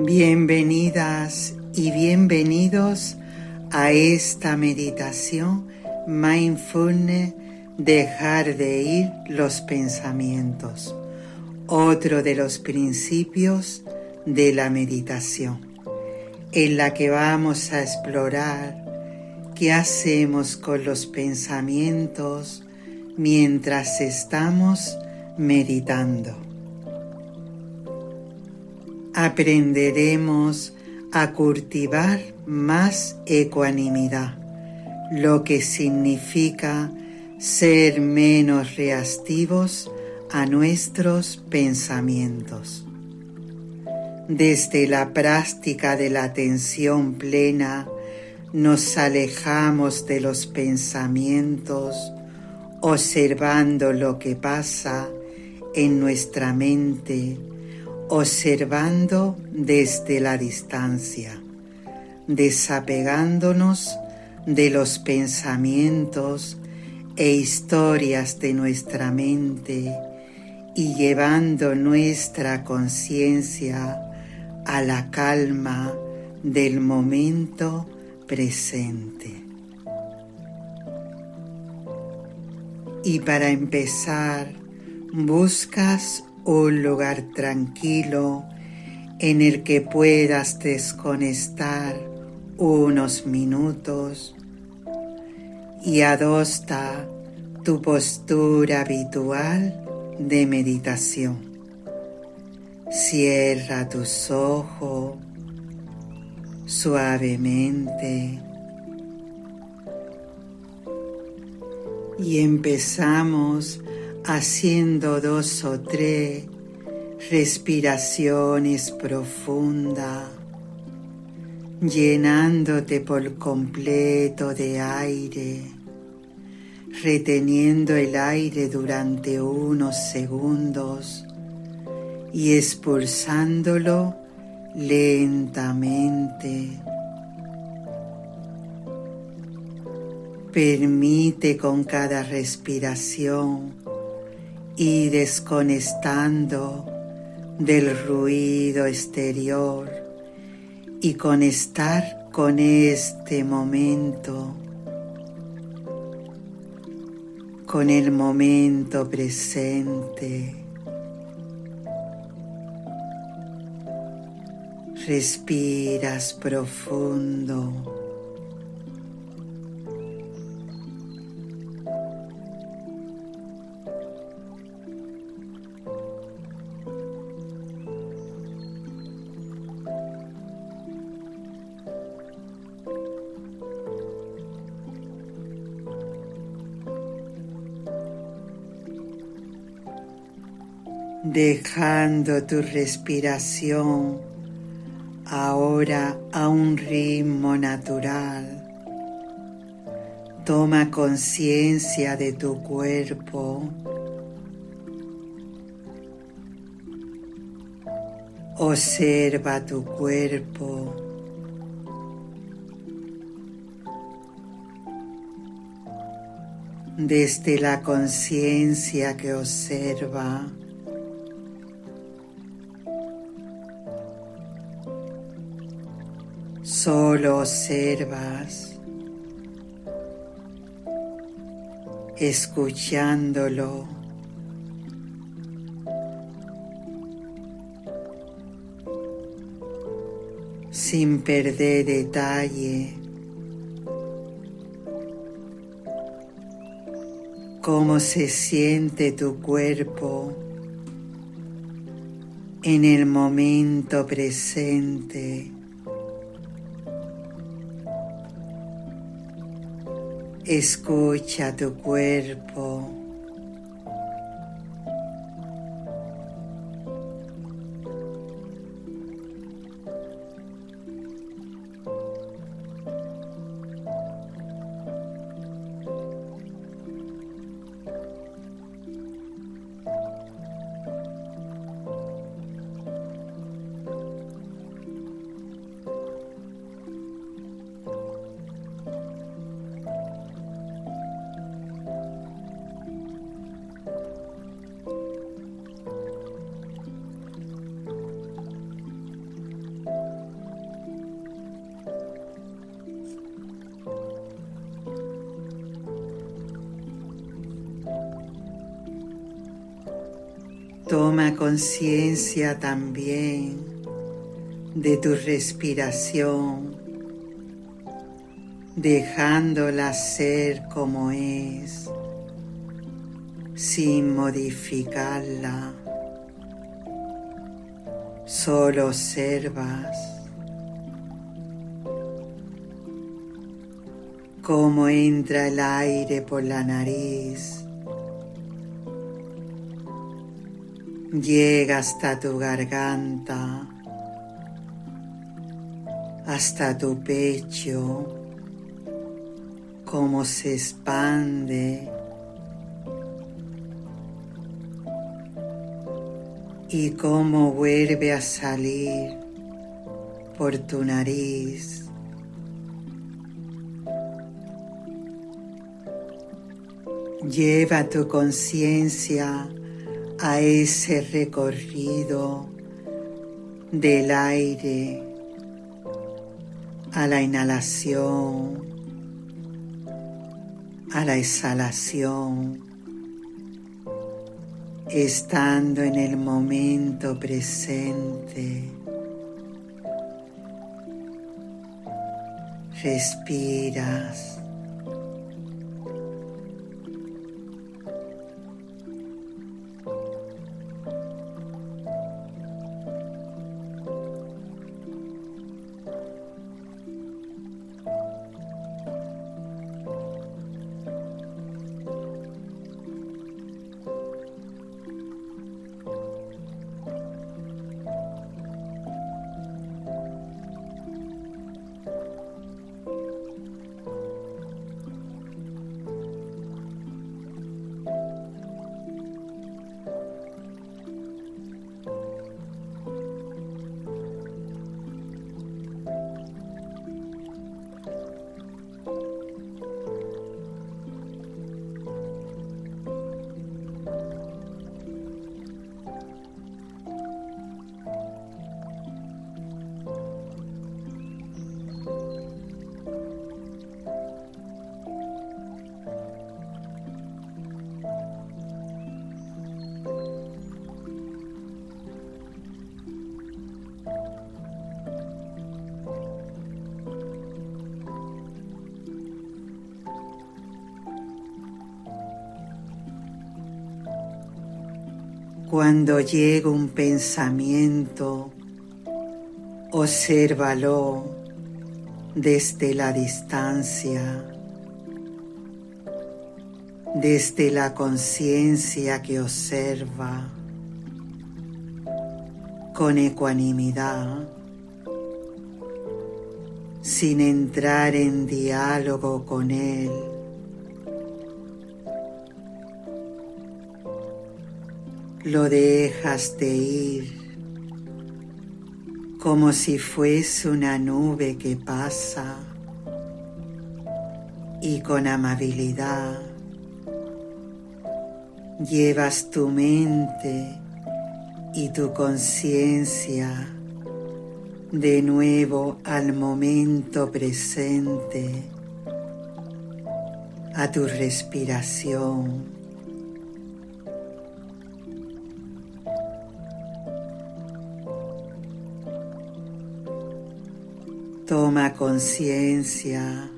Bienvenidas y bienvenidos a esta meditación mindfulness dejar de ir los pensamientos, otro de los principios de la meditación, en la que vamos a explorar qué hacemos con los pensamientos mientras estamos meditando aprenderemos a cultivar más ecuanimidad, lo que significa ser menos reactivos a nuestros pensamientos. Desde la práctica de la atención plena nos alejamos de los pensamientos, observando lo que pasa en nuestra mente, observando desde la distancia, desapegándonos de los pensamientos e historias de nuestra mente y llevando nuestra conciencia a la calma del momento presente. Y para empezar, buscas un lugar tranquilo en el que puedas desconectar unos minutos y adopta tu postura habitual de meditación. Cierra tus ojos suavemente y empezamos haciendo dos o tres respiraciones profundas, llenándote por completo de aire, reteniendo el aire durante unos segundos y expulsándolo lentamente. Permite con cada respiración y desconectando del ruido exterior y conectar con este momento, con el momento presente. Respiras profundo. Dejando tu respiración ahora a un ritmo natural. Toma conciencia de tu cuerpo. Observa tu cuerpo. Desde la conciencia que observa, Solo observas, escuchándolo. sin perder detalle. Cómo se siente tu cuerpo en el momento presente. Escucha tu cuerpo. Toma conciencia también de tu respiración, dejándola ser como es, sin modificarla. Solo observas cómo entra el aire por la nariz llega hasta tu garganta, hasta tu pecho, cómo se expande y cómo vuelve a salir por tu nariz. Lleva tu conciencia a ese recorrido del aire, a la inhalación, a la exhalación, estando en el momento presente. Respiras. Cuando llega un pensamiento, obsérvalo desde la distancia, desde la conciencia que observa con ecuanimidad, sin entrar en diálogo con él lo dejas de ir como si fuese una nube que pasa y con amabilidad llevas tu mente y tu conciencia de nuevo al momento presente, a tu respiración Toma conciencia,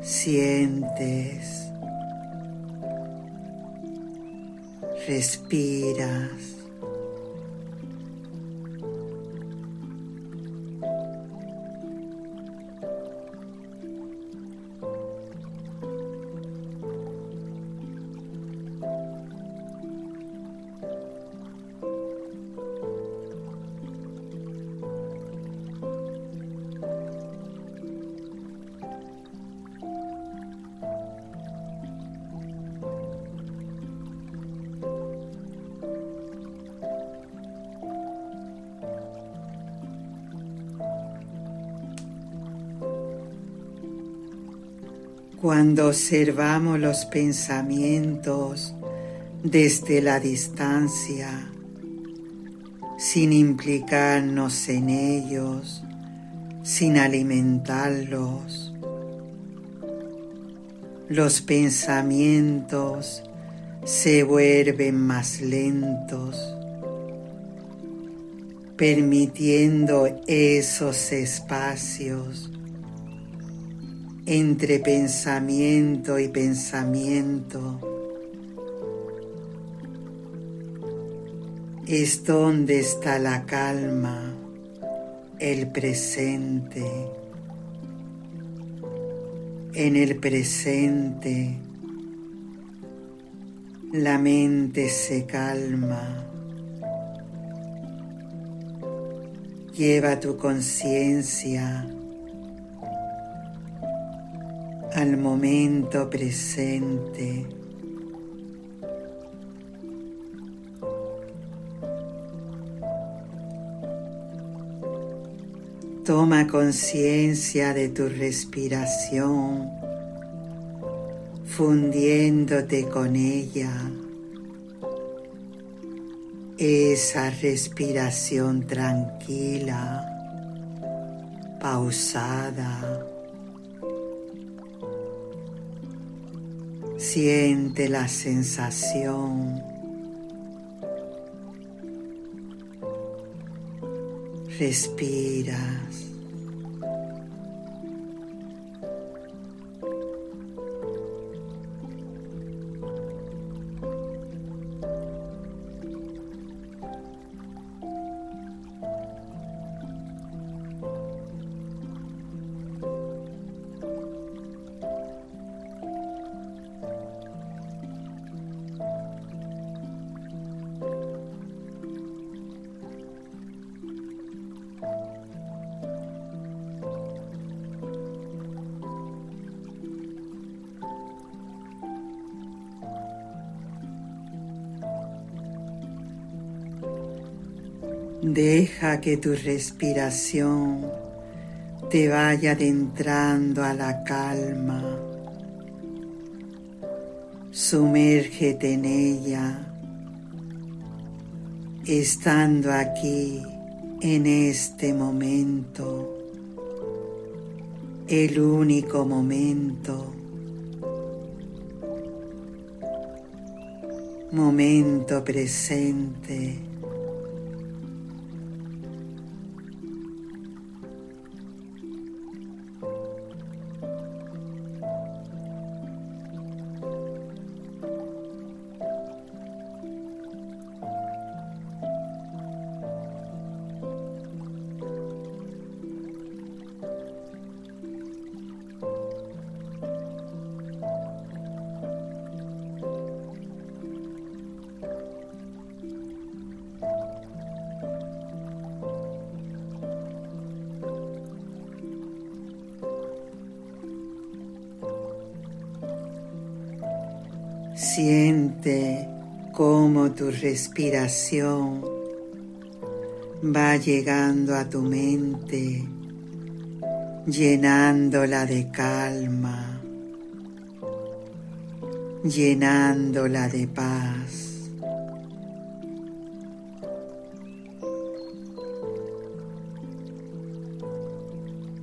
sientes, respiras. Cuando observamos los pensamientos desde la distancia, sin implicarnos en ellos, sin alimentarlos, los pensamientos se vuelven más lentos, permitiendo esos espacios entre pensamiento y pensamiento. Es donde está la calma, el presente. En el presente la mente se calma. Lleva tu conciencia al momento presente. Toma conciencia de tu respiración fundiéndote con ella. Esa respiración tranquila, pausada. Siente la sensación. Respiras. Deja que tu respiración te vaya adentrando a la calma. Sumérgete en ella, estando aquí en este momento, el único momento, momento presente. Siente cómo tu respiración va llegando a tu mente, llenándola de calma, llenándola de paz.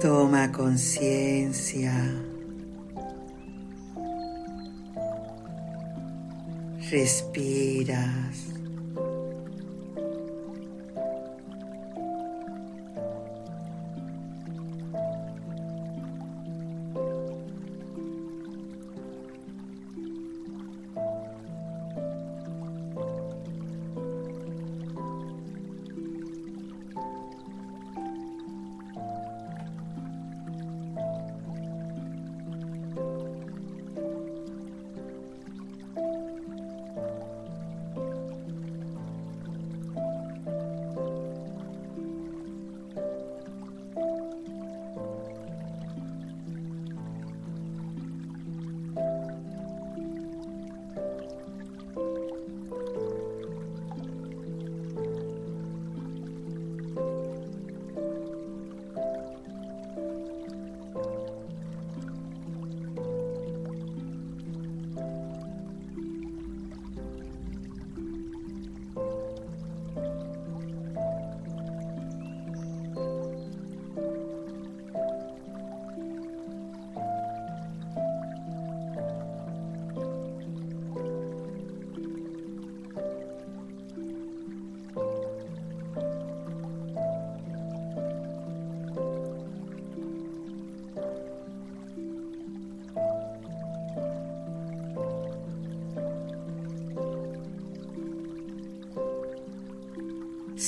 Toma conciencia respiras.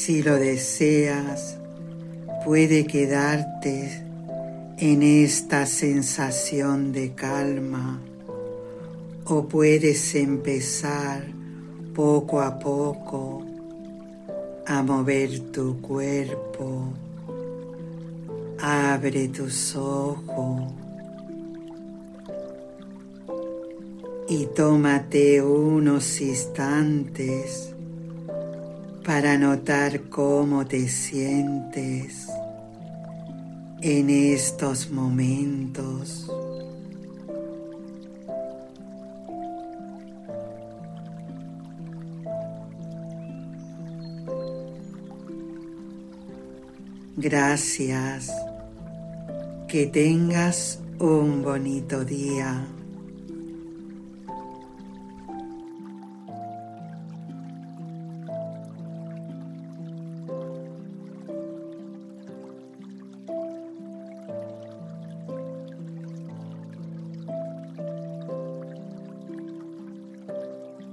Si lo deseas, puede quedarte en esta sensación de calma o puedes empezar poco a poco a mover tu cuerpo. Abre tus ojos y tómate unos instantes para notar cómo te sientes en estos momentos. Gracias. Que tengas un bonito día.